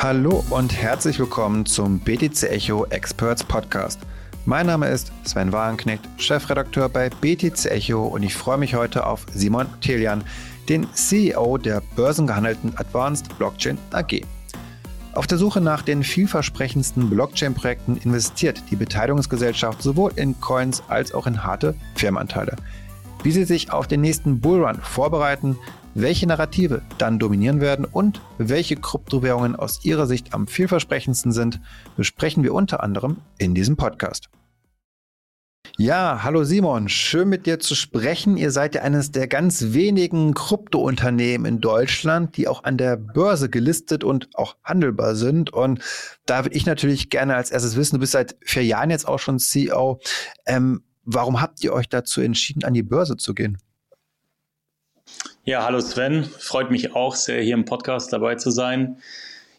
Hallo und herzlich willkommen zum BTC Echo Experts Podcast. Mein Name ist Sven Wagenknecht, Chefredakteur bei BTC Echo und ich freue mich heute auf Simon Telian, den CEO der börsengehandelten Advanced Blockchain AG. Auf der Suche nach den vielversprechendsten Blockchain-Projekten investiert die Beteiligungsgesellschaft sowohl in Coins als auch in harte Firmenanteile. Wie sie sich auf den nächsten Bullrun vorbereiten, welche Narrative dann dominieren werden und welche Kryptowährungen aus ihrer Sicht am vielversprechendsten sind, besprechen wir unter anderem in diesem Podcast. Ja, hallo Simon, schön mit dir zu sprechen. Ihr seid ja eines der ganz wenigen Kryptounternehmen in Deutschland, die auch an der Börse gelistet und auch handelbar sind. Und da würde ich natürlich gerne als erstes wissen, du bist seit vier Jahren jetzt auch schon CEO. Ähm, warum habt ihr euch dazu entschieden, an die Börse zu gehen? Ja, hallo Sven. Freut mich auch sehr, hier im Podcast dabei zu sein.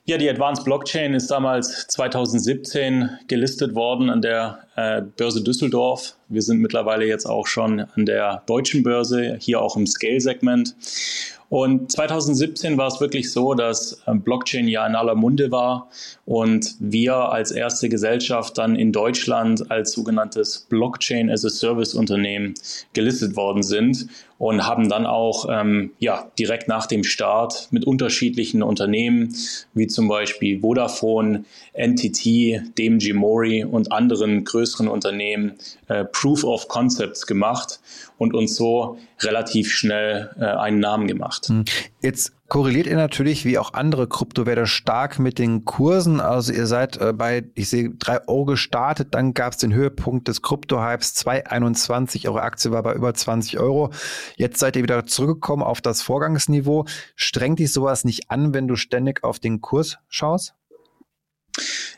Ja, die Advanced Blockchain ist damals 2017 gelistet worden an der äh, Börse Düsseldorf. Wir sind mittlerweile jetzt auch schon an der deutschen Börse, hier auch im Scale-Segment. Und 2017 war es wirklich so, dass ähm, Blockchain ja in aller Munde war und wir als erste Gesellschaft dann in Deutschland als sogenanntes Blockchain as a Service Unternehmen gelistet worden sind und haben dann auch ähm, ja, direkt nach dem Start mit unterschiedlichen Unternehmen wie zum Beispiel Vodafone, NTT, DMG Mori und anderen größeren Unternehmen äh, Proof of Concepts gemacht und uns so relativ schnell äh, einen Namen gemacht. Hm. Jetzt korreliert ihr natürlich wie auch andere Kryptowerte stark mit den Kursen. Also ihr seid äh, bei, ich sehe, 3 Euro gestartet, dann gab es den Höhepunkt des Krypto-Hypes 2,21. Eure Aktie war bei über 20 Euro. Jetzt seid ihr wieder zurückgekommen auf das Vorgangsniveau. Strengt dich sowas nicht an, wenn du ständig auf den Kurs schaust?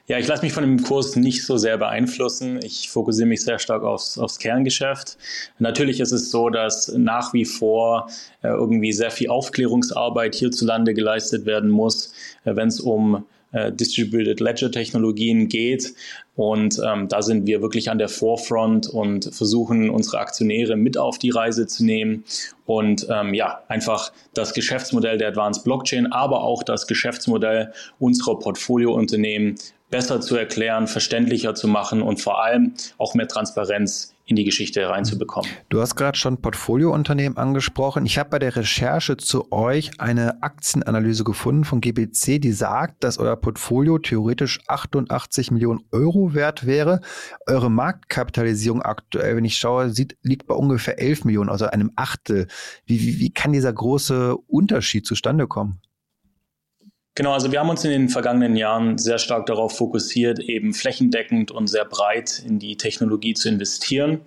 Ja, ich lasse mich von dem Kurs nicht so sehr beeinflussen. Ich fokussiere mich sehr stark aufs, aufs Kerngeschäft. Natürlich ist es so, dass nach wie vor äh, irgendwie sehr viel Aufklärungsarbeit hierzulande geleistet werden muss, äh, wenn es um äh, Distributed Ledger Technologien geht. Und ähm, da sind wir wirklich an der Forefront und versuchen unsere Aktionäre mit auf die Reise zu nehmen. Und ähm, ja, einfach das Geschäftsmodell der Advanced Blockchain, aber auch das Geschäftsmodell unserer Portfoliounternehmen besser zu erklären, verständlicher zu machen und vor allem auch mehr Transparenz in die Geschichte reinzubekommen. Du hast gerade schon Portfoliounternehmen angesprochen. Ich habe bei der Recherche zu euch eine Aktienanalyse gefunden von GBC, die sagt, dass euer Portfolio theoretisch 88 Millionen Euro wert wäre. Eure Marktkapitalisierung aktuell, wenn ich schaue, sieht, liegt bei ungefähr 11 Millionen, also einem Achtel. Wie, wie, wie kann dieser große Unterschied zustande kommen? Genau, also wir haben uns in den vergangenen Jahren sehr stark darauf fokussiert, eben flächendeckend und sehr breit in die Technologie zu investieren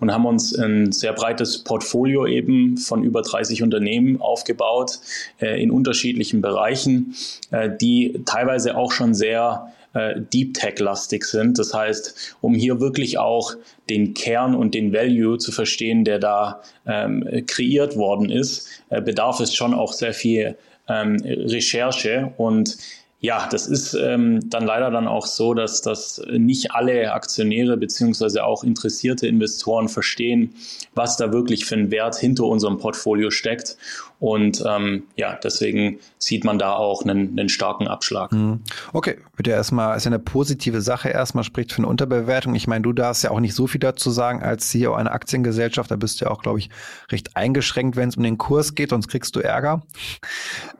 und haben uns ein sehr breites Portfolio eben von über 30 Unternehmen aufgebaut äh, in unterschiedlichen Bereichen, äh, die teilweise auch schon sehr äh, Deep Tech-lastig sind. Das heißt, um hier wirklich auch den Kern und den Value zu verstehen, der da ähm, kreiert worden ist, äh, bedarf es schon auch sehr viel ähm, Recherche und ja, das ist ähm, dann leider dann auch so, dass das nicht alle Aktionäre beziehungsweise auch interessierte Investoren verstehen, was da wirklich für ein Wert hinter unserem Portfolio steckt. Und ähm, ja, deswegen sieht man da auch einen, einen starken Abschlag. Mhm. Okay, wird ja erstmal, ist ja eine positive Sache erstmal, spricht für eine Unterbewertung. Ich meine, du darfst ja auch nicht so viel dazu sagen als CEO einer Aktiengesellschaft. Da bist du ja auch, glaube ich, recht eingeschränkt, wenn es um den Kurs geht, sonst kriegst du Ärger.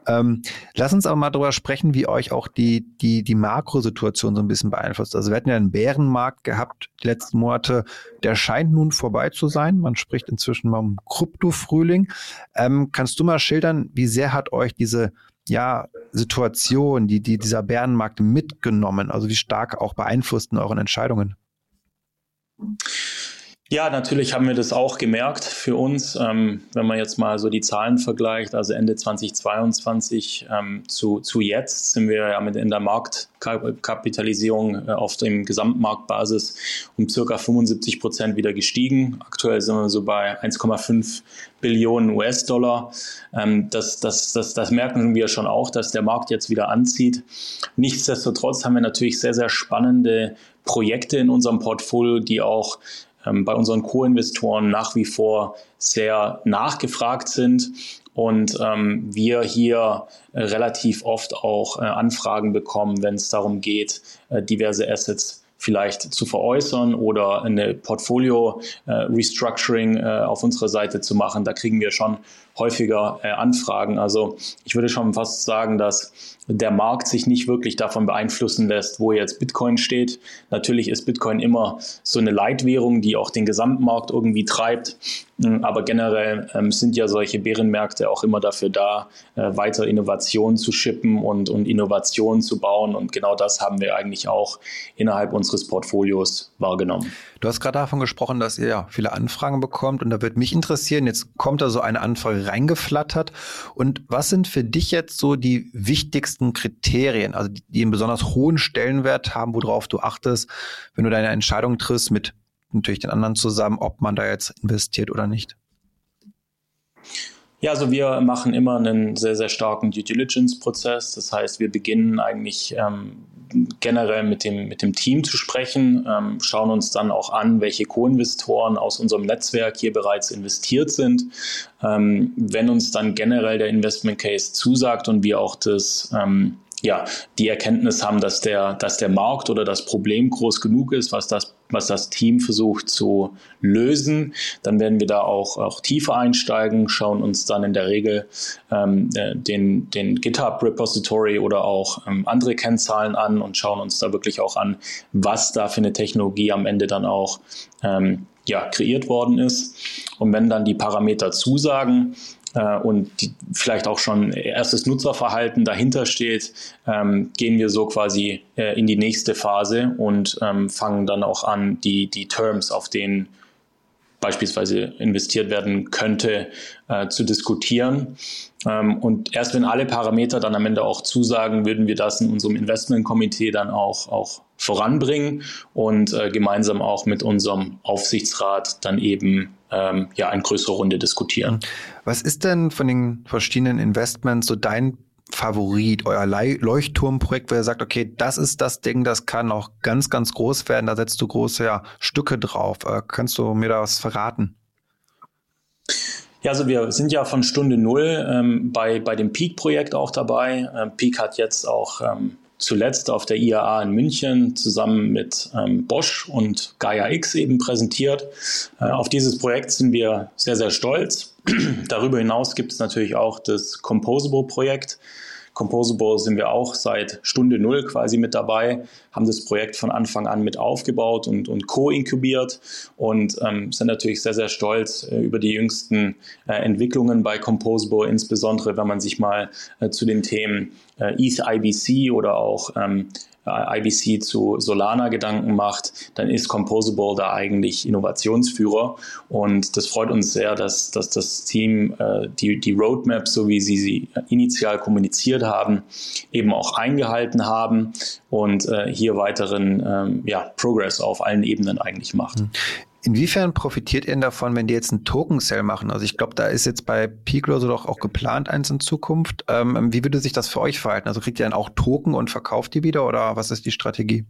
Ähm, lass uns aber mal darüber sprechen, wie euch auch die, die, die Makrosituation so ein bisschen beeinflusst. Also wir hatten ja einen Bärenmarkt gehabt die letzten Monate. Der scheint nun vorbei zu sein. Man spricht inzwischen mal um Krypto-Frühling. Ähm, kannst du mal schildern, wie sehr hat euch diese ja, Situation, die, die dieser Bärenmarkt mitgenommen? Also wie stark auch beeinflussten euren Entscheidungen? Ja, natürlich haben wir das auch gemerkt für uns. Ähm, wenn man jetzt mal so die Zahlen vergleicht, also Ende 2022 ähm, zu, zu jetzt sind wir ja mit in der Marktkapitalisierung äh, auf dem Gesamtmarktbasis um circa 75 Prozent wieder gestiegen. Aktuell sind wir so bei 1,5 Billionen US-Dollar. Ähm, das, das, das, das merken wir schon auch, dass der Markt jetzt wieder anzieht. Nichtsdestotrotz haben wir natürlich sehr, sehr spannende Projekte in unserem Portfolio, die auch ähm, bei unseren Co-Investoren nach wie vor sehr nachgefragt sind und ähm, wir hier äh, relativ oft auch äh, Anfragen bekommen, wenn es darum geht, äh, diverse Assets vielleicht zu veräußern oder eine Portfolio-Restructuring äh, auf unserer Seite zu machen. Da kriegen wir schon häufiger äh, Anfragen. Also ich würde schon fast sagen, dass der Markt sich nicht wirklich davon beeinflussen lässt, wo jetzt Bitcoin steht. Natürlich ist Bitcoin immer so eine Leitwährung, die auch den Gesamtmarkt irgendwie treibt. Hm, aber generell ähm, sind ja solche Bärenmärkte auch immer dafür da, äh, weiter Innovationen zu schippen und, und Innovationen zu bauen. Und genau das haben wir eigentlich auch innerhalb unseres Portfolios wahrgenommen. Du hast gerade davon gesprochen, dass ihr ja viele Anfragen bekommt und da würde mich interessieren, jetzt kommt da so eine Anfrage reingeflattert und was sind für dich jetzt so die wichtigsten Kriterien, also die, die einen besonders hohen Stellenwert haben, worauf du achtest, wenn du deine Entscheidung triffst mit natürlich den anderen zusammen, ob man da jetzt investiert oder nicht? Ja, also wir machen immer einen sehr, sehr starken Due Diligence-Prozess. Das heißt, wir beginnen eigentlich ähm, generell mit dem, mit dem Team zu sprechen, ähm, schauen uns dann auch an, welche Co-Investoren aus unserem Netzwerk hier bereits investiert sind. Ähm, wenn uns dann generell der Investment Case zusagt und wir auch das ähm, ja, die Erkenntnis haben, dass der, dass der Markt oder das Problem groß genug ist, was das, was das Team versucht zu lösen, dann werden wir da auch, auch tiefer einsteigen, schauen uns dann in der Regel ähm, äh, den, den GitHub-Repository oder auch ähm, andere Kennzahlen an und schauen uns da wirklich auch an, was da für eine Technologie am Ende dann auch ähm, ja, kreiert worden ist. Und wenn dann die Parameter zusagen, äh, und die, vielleicht auch schon erstes Nutzerverhalten dahinter steht, ähm, gehen wir so quasi äh, in die nächste Phase und ähm, fangen dann auch an, die, die Terms, auf denen beispielsweise investiert werden könnte, äh, zu diskutieren. Ähm, und erst wenn alle Parameter dann am Ende auch zusagen, würden wir das in unserem Investmentkomitee dann auch, auch voranbringen und äh, gemeinsam auch mit unserem Aufsichtsrat dann eben ähm, ja eine größere Runde diskutieren. Was ist denn von den verschiedenen Investments so dein Favorit, euer Leuchtturmprojekt, wo ihr sagt, okay, das ist das Ding, das kann auch ganz, ganz groß werden, da setzt du große ja, Stücke drauf. Äh, kannst du mir da was verraten? Ja, also wir sind ja von Stunde Null ähm, bei, bei dem Peak-Projekt auch dabei. Ähm, Peak hat jetzt auch ähm, zuletzt auf der IAA in München zusammen mit ähm, Bosch und Gaia X eben präsentiert. Äh, auf dieses Projekt sind wir sehr, sehr stolz. Darüber hinaus gibt es natürlich auch das Composable-Projekt. Composable sind wir auch seit Stunde Null quasi mit dabei, haben das Projekt von Anfang an mit aufgebaut und, und co-inkubiert und ähm, sind natürlich sehr, sehr stolz äh, über die jüngsten äh, Entwicklungen bei Composable, insbesondere wenn man sich mal äh, zu den Themen äh, ETH IBC oder auch ähm, äh, IBC zu Solana Gedanken macht, dann ist Composable da eigentlich Innovationsführer. Und das freut uns sehr, dass, dass das Team äh, die, die Roadmap, so wie sie sie initial kommuniziert haben, eben auch eingehalten haben und äh, hier weiteren ähm, ja, Progress auf allen Ebenen eigentlich macht. Inwiefern profitiert ihr denn davon, wenn die jetzt einen Token-Sale machen? Also ich glaube, da ist jetzt bei Piclo so doch auch geplant eins in Zukunft. Ähm, wie würde sich das für euch verhalten? Also kriegt ihr dann auch Token und verkauft die wieder oder was ist die Strategie?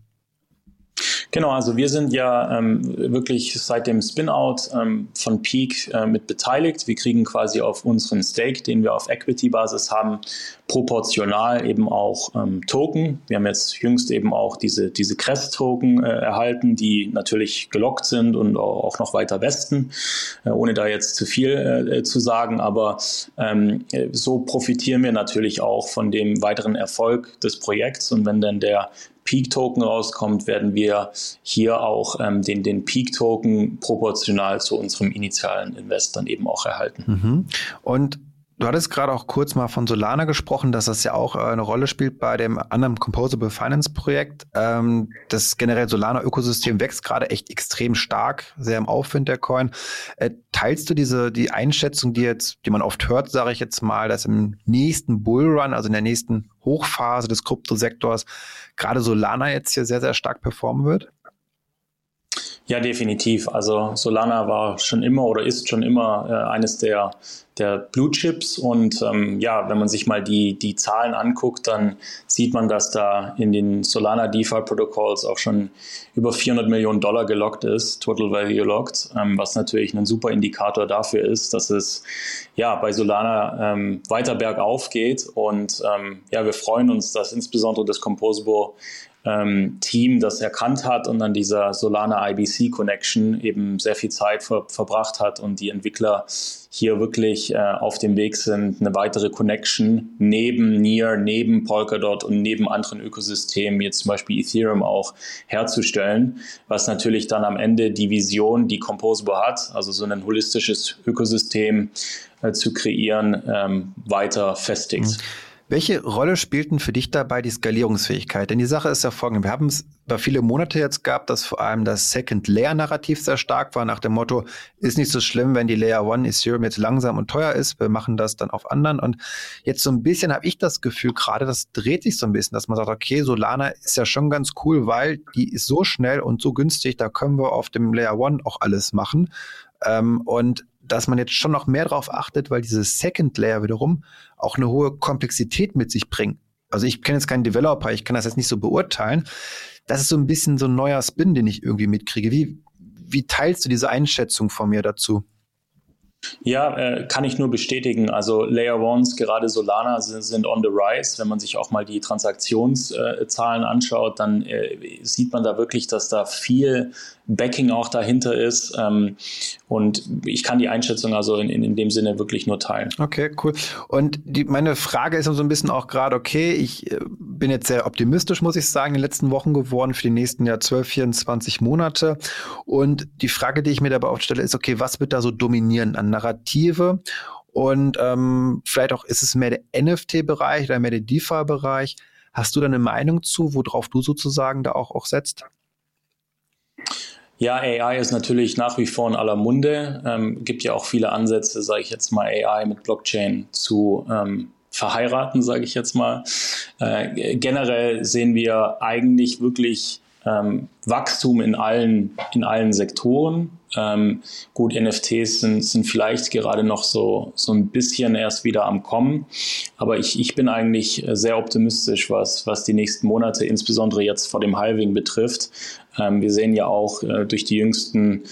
Genau, also wir sind ja ähm, wirklich seit dem Spin-out ähm, von Peak äh, mit beteiligt. Wir kriegen quasi auf unseren Stake, den wir auf Equity-Basis haben, proportional eben auch ähm, Token. Wir haben jetzt jüngst eben auch diese, diese Crest-Token äh, erhalten, die natürlich gelockt sind und auch noch weiter westen, äh, ohne da jetzt zu viel äh, zu sagen. Aber ähm, so profitieren wir natürlich auch von dem weiteren Erfolg des Projekts. Und wenn dann der Peak-Token rauskommt, werden wir hier auch ähm, den, den Peak-Token proportional zu unserem initialen Invest dann eben auch erhalten. Mhm. Und Du hattest gerade auch kurz mal von Solana gesprochen, dass das ja auch äh, eine Rolle spielt bei dem anderen Composable Finance Projekt. Ähm, das generell Solana-Ökosystem wächst gerade echt extrem stark, sehr im Aufwind der Coin. Äh, teilst du diese die Einschätzung, die jetzt, die man oft hört, sage ich jetzt mal, dass im nächsten Bullrun, also in der nächsten Hochphase des Kryptosektors, gerade Solana jetzt hier sehr, sehr stark performen wird? Ja, definitiv. Also Solana war schon immer oder ist schon immer äh, eines der, der Blue Chips. Und ähm, ja, wenn man sich mal die, die Zahlen anguckt, dann sieht man, dass da in den Solana DeFi Protocols auch schon über 400 Millionen Dollar gelockt ist, Total Value locked, ähm, was natürlich ein super Indikator dafür ist, dass es ja bei Solana ähm, weiter bergauf geht. Und ähm, ja, wir freuen uns, dass insbesondere das Composable ähm, Team das erkannt hat und an dieser Solana IBC Connection eben sehr viel Zeit ver verbracht hat und die Entwickler hier wirklich äh, auf dem Weg sind, eine weitere Connection neben Near, neben Polkadot und neben anderen Ökosystemen, jetzt zum Beispiel Ethereum auch, herzustellen, was natürlich dann am Ende die Vision, die Composable hat, also so ein holistisches Ökosystem äh, zu kreieren, ähm, weiter festigt. Mhm. Welche Rolle spielten für dich dabei die Skalierungsfähigkeit? Denn die Sache ist ja folgende. Wir haben es über viele Monate jetzt gehabt, dass vor allem das Second-Layer-Narrativ sehr stark war, nach dem Motto, ist nicht so schlimm, wenn die Layer One Ethereum jetzt langsam und teuer ist, wir machen das dann auf anderen. Und jetzt so ein bisschen habe ich das Gefühl, gerade das dreht sich so ein bisschen, dass man sagt, okay, Solana ist ja schon ganz cool, weil die ist so schnell und so günstig, da können wir auf dem Layer One auch alles machen. Ähm, und dass man jetzt schon noch mehr darauf achtet, weil dieses Second Layer wiederum auch eine hohe Komplexität mit sich bringt. Also ich kenne jetzt keinen Developer, ich kann das jetzt nicht so beurteilen. Das ist so ein bisschen so ein neuer Spin, den ich irgendwie mitkriege. Wie, wie teilst du diese Einschätzung von mir dazu? Ja, äh, kann ich nur bestätigen. Also Layer Ones, gerade Solana, sind, sind, on the rise. Wenn man sich auch mal die Transaktionszahlen anschaut, dann äh, sieht man da wirklich, dass da viel Backing auch dahinter ist. Ähm, und ich kann die Einschätzung also in, in, in, dem Sinne wirklich nur teilen. Okay, cool. Und die, meine Frage ist so ein bisschen auch gerade, okay, ich äh, bin jetzt sehr optimistisch, muss ich sagen, in den letzten Wochen geworden für die nächsten Jahr 12, 24 Monate. Und die Frage, die ich mir dabei auch stelle, ist, okay, was wird da so dominieren an Narrative? Und ähm, vielleicht auch, ist es mehr der NFT-Bereich oder mehr der DeFi-Bereich? Hast du da eine Meinung zu, worauf du sozusagen da auch, auch setzt? Ja, AI ist natürlich nach wie vor in aller Munde. Ähm, gibt ja auch viele Ansätze, sage ich jetzt mal, AI mit Blockchain zu ähm, verheiraten, sage ich jetzt mal. Äh, generell sehen wir eigentlich wirklich ähm, Wachstum in allen, in allen Sektoren. Ähm, gut, NFTs sind, sind vielleicht gerade noch so, so ein bisschen erst wieder am Kommen, aber ich, ich bin eigentlich sehr optimistisch, was, was die nächsten Monate, insbesondere jetzt vor dem Halving betrifft. Ähm, wir sehen ja auch äh, durch die jüngsten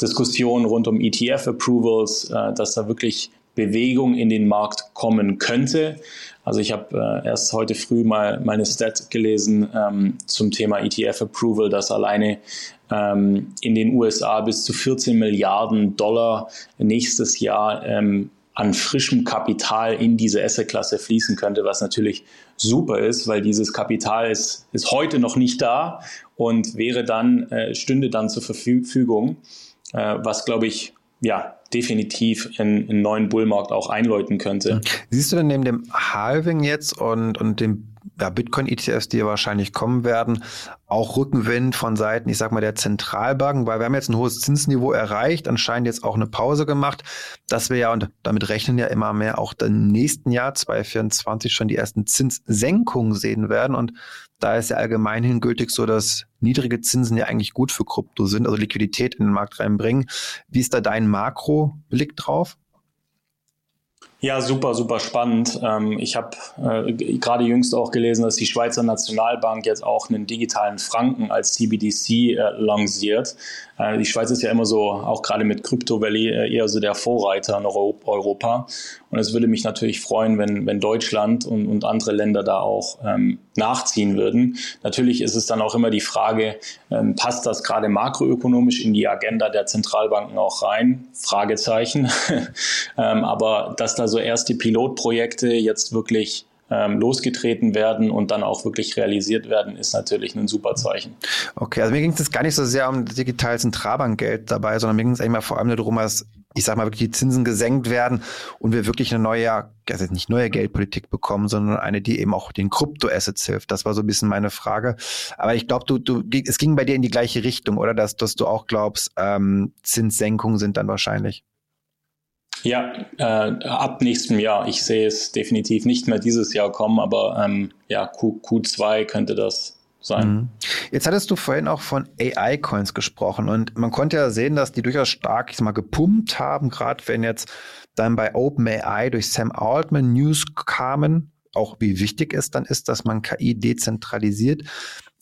Diskussionen rund um ETF-Approvals, äh, dass da wirklich Bewegung in den Markt kommen könnte. Also ich habe äh, erst heute früh mal meine Stat gelesen ähm, zum Thema ETF-Approval, dass alleine ähm, in den USA bis zu 14 Milliarden Dollar nächstes Jahr ähm, an frischem Kapital in diese Asset-Klasse fließen könnte, was natürlich super ist, weil dieses Kapital ist, ist heute noch nicht da und wäre dann, äh, stünde dann zur Verfügung, äh, was glaube ich, ja, definitiv einen, einen neuen Bullmarkt auch einläuten könnte. Siehst du denn neben dem Halving jetzt und, und dem ja, Bitcoin-ETFs, die wahrscheinlich kommen werden, auch Rückenwind von Seiten, ich sag mal, der Zentralbanken, weil wir haben jetzt ein hohes Zinsniveau erreicht, anscheinend jetzt auch eine Pause gemacht, dass wir ja, und damit rechnen ja immer mehr, auch im nächsten Jahr 2024 schon die ersten Zinssenkungen sehen werden. Und da ist ja allgemein gültig so, dass niedrige Zinsen ja eigentlich gut für Krypto sind, also Liquidität in den Markt reinbringen. Wie ist da dein Makro-Blick drauf? Ja, super, super spannend. Ähm, ich habe äh, gerade jüngst auch gelesen, dass die Schweizer Nationalbank jetzt auch einen digitalen Franken als CBDC äh, lanciert. Äh, die Schweiz ist ja immer so, auch gerade mit Crypto Valley, äh, eher so der Vorreiter in Europa. Und es würde mich natürlich freuen, wenn, wenn Deutschland und, und andere Länder da auch ähm, nachziehen würden. Natürlich ist es dann auch immer die Frage, ähm, passt das gerade makroökonomisch in die Agenda der Zentralbanken auch rein? Fragezeichen. ähm, aber dass da so erste Pilotprojekte jetzt wirklich ähm, losgetreten werden und dann auch wirklich realisiert werden, ist natürlich ein super Zeichen. Okay, also mir ging es gar nicht so sehr um digitales Zentralbankgeld dabei, sondern mir ging es eigentlich mal vor allem darum, dass ich sag mal, wirklich die Zinsen gesenkt werden und wir wirklich eine neue, also nicht neue Geldpolitik bekommen, sondern eine, die eben auch den Kryptoassets hilft. Das war so ein bisschen meine Frage. Aber ich glaube, du, du, es ging bei dir in die gleiche Richtung, oder? Dass, dass du auch glaubst, ähm, Zinssenkungen sind dann wahrscheinlich. Ja, äh, ab nächstem Jahr. Ich sehe es definitiv nicht mehr dieses Jahr kommen, aber ähm, ja, Q, Q2 könnte das sein. Mhm. Jetzt hattest du vorhin auch von AI-Coins gesprochen und man konnte ja sehen, dass die durchaus stark ich sag mal gepumpt haben, gerade wenn jetzt dann bei OpenAI durch Sam Altman News kamen, auch wie wichtig es dann ist, dass man KI dezentralisiert.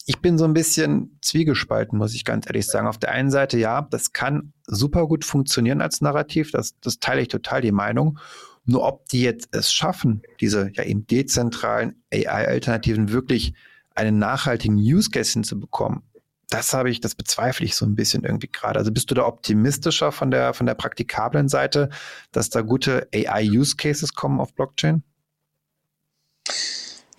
Ich bin so ein bisschen zwiegespalten, muss ich ganz ehrlich sagen. Auf der einen Seite, ja, das kann super gut funktionieren als Narrativ, das, das teile ich total die Meinung. Nur ob die jetzt es schaffen, diese ja eben dezentralen AI-Alternativen wirklich einen nachhaltigen Use Case hinzubekommen, das habe ich, das bezweifle ich so ein bisschen irgendwie gerade. Also bist du da optimistischer von der, von der praktikablen Seite, dass da gute AI-Use Cases kommen auf Blockchain?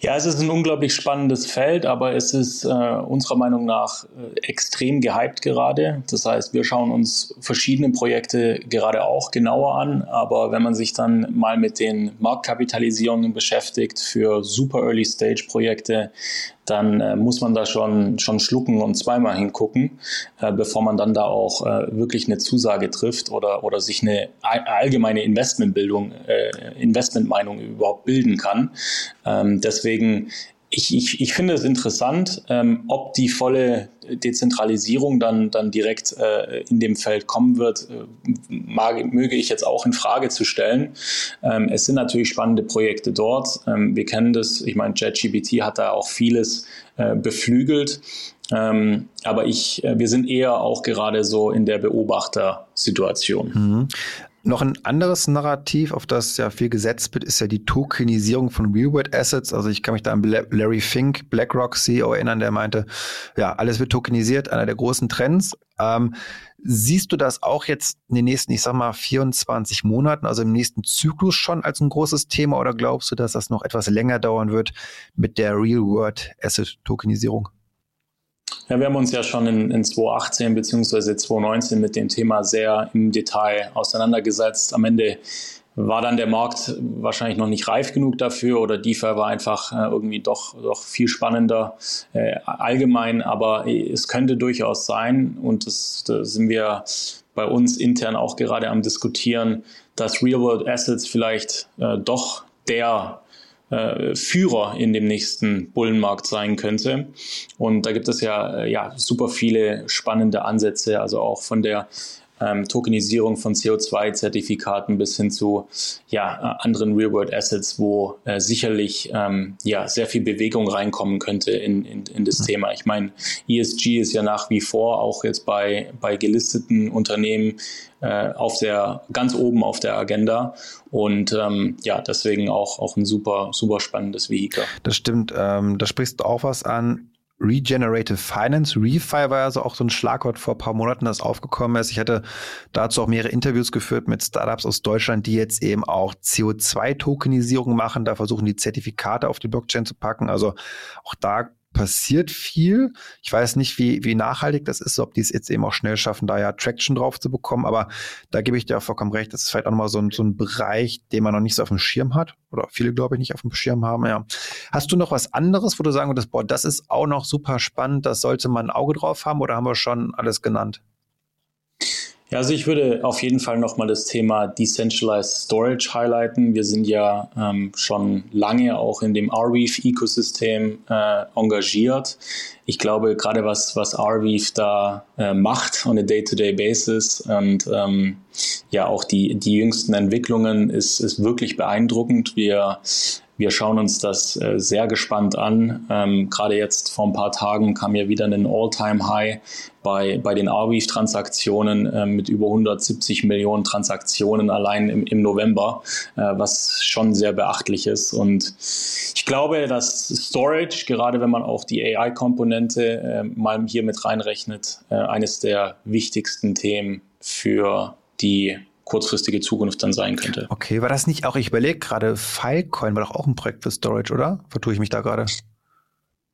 Ja, es ist ein unglaublich spannendes Feld, aber es ist äh, unserer Meinung nach äh, extrem gehypt gerade. Das heißt, wir schauen uns verschiedene Projekte gerade auch genauer an, aber wenn man sich dann mal mit den Marktkapitalisierungen beschäftigt für super Early Stage Projekte, dann äh, muss man da schon, schon schlucken und zweimal hingucken, äh, bevor man dann da auch äh, wirklich eine Zusage trifft oder, oder sich eine allgemeine Investmentbildung, äh, Investmentmeinung überhaupt bilden kann. Ähm, deswegen ich, ich, ich finde es interessant, ähm, ob die volle Dezentralisierung dann, dann direkt äh, in dem Feld kommen wird, äh, mag, möge ich jetzt auch in Frage zu stellen. Ähm, es sind natürlich spannende Projekte dort. Ähm, wir kennen das, ich meine, JetGBT hat da auch vieles äh, beflügelt. Ähm, aber ich, äh, wir sind eher auch gerade so in der Beobachtersituation. Mhm. Noch ein anderes Narrativ, auf das ja viel gesetzt wird, ist ja die Tokenisierung von Real-World Assets. Also ich kann mich da an Larry Fink, BlackRock CEO erinnern, der meinte, ja, alles wird tokenisiert, einer der großen Trends. Ähm, siehst du das auch jetzt in den nächsten, ich sag mal, 24 Monaten, also im nächsten Zyklus schon als ein großes Thema oder glaubst du, dass das noch etwas länger dauern wird mit der Real-World Asset Tokenisierung? Ja, wir haben uns ja schon in, in 2018 bzw. 2019 mit dem Thema sehr im Detail auseinandergesetzt. Am Ende war dann der Markt wahrscheinlich noch nicht reif genug dafür oder DeFi war einfach äh, irgendwie doch, doch viel spannender äh, allgemein, aber es könnte durchaus sein und das, da sind wir bei uns intern auch gerade am diskutieren, dass Real-World Assets vielleicht äh, doch der äh, Führer in dem nächsten Bullenmarkt sein könnte. Und da gibt es ja, äh, ja super viele spannende Ansätze, also auch von der ähm, Tokenisierung von CO2-Zertifikaten bis hin zu ja, äh, anderen Real-World-Assets, wo äh, sicherlich ähm, ja, sehr viel Bewegung reinkommen könnte in, in, in das mhm. Thema. Ich meine, ESG ist ja nach wie vor auch jetzt bei, bei gelisteten Unternehmen äh, auf der ganz oben auf der Agenda und ähm, ja deswegen auch auch ein super super spannendes Vehikel. Das stimmt, ähm, da sprichst du auch was an. Regenerative Finance. Refi war also auch so ein Schlagwort vor ein paar Monaten, das aufgekommen ist. Ich hatte dazu auch mehrere Interviews geführt mit Startups aus Deutschland, die jetzt eben auch CO2-Tokenisierung machen. Da versuchen die Zertifikate auf die Blockchain zu packen. Also auch da passiert viel. Ich weiß nicht, wie, wie nachhaltig das ist, ob die es jetzt eben auch schnell schaffen, da ja Traction drauf zu bekommen. Aber da gebe ich dir auch vollkommen recht. Das ist vielleicht auch nochmal so ein, so ein Bereich, den man noch nicht so auf dem Schirm hat. Oder viele, glaube ich, nicht auf dem Schirm haben. Ja. Hast du noch was anderes, wo du sagen würdest, boah, das ist auch noch super spannend, das sollte man ein Auge drauf haben oder haben wir schon alles genannt? Ja, also ich würde auf jeden Fall nochmal das Thema Decentralized Storage highlighten. Wir sind ja ähm, schon lange auch in dem Arweave-Ökosystem äh, engagiert. Ich glaube, gerade was, was Arweave da äh, macht on a day-to-day -day basis und ähm, ja auch die, die jüngsten Entwicklungen ist, ist wirklich beeindruckend. Wir wir schauen uns das äh, sehr gespannt an. Ähm, Gerade jetzt vor ein paar Tagen kam ja wieder ein All-Time-High bei, bei den Arweave-Transaktionen äh, mit über 170 Millionen Transaktionen allein im, im November, äh, was schon sehr beachtlich ist. Und ich glaube, dass Storage, gerade wenn man auch die AI-Komponente äh, mal hier mit reinrechnet, äh, eines der wichtigsten Themen für die kurzfristige Zukunft dann sein könnte. Okay, war das nicht auch, ich überlege gerade, Filecoin war doch auch ein Projekt für Storage, oder? Vertue ich mich da gerade?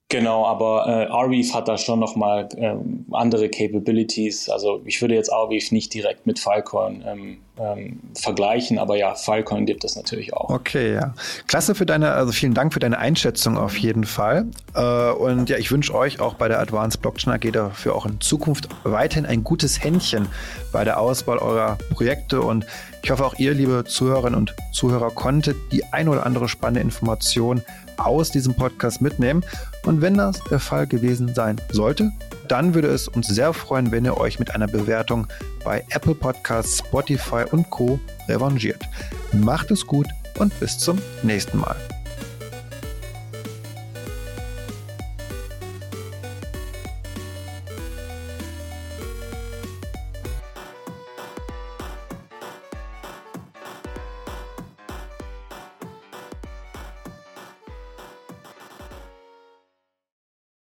Genau, aber äh, Arweave hat da schon nochmal ähm, andere Capabilities. Also ich würde jetzt Arweave nicht direkt mit Filecoin ähm, ähm, vergleichen, aber ja, Filecoin gibt es natürlich auch. Okay, ja. Klasse für deine, also vielen Dank für deine Einschätzung auf jeden Fall. Äh, und ja, ich wünsche euch auch bei der Advanced Blockchain AG dafür auch in Zukunft weiterhin ein gutes Händchen bei der Auswahl eurer Projekte und ich hoffe auch ihr, liebe Zuhörerinnen und Zuhörer, konntet die ein oder andere spannende Information aus diesem Podcast mitnehmen. Und wenn das der Fall gewesen sein sollte, dann würde es uns sehr freuen, wenn ihr euch mit einer Bewertung bei Apple Podcasts, Spotify und Co. revanchiert. Macht es gut und bis zum nächsten Mal.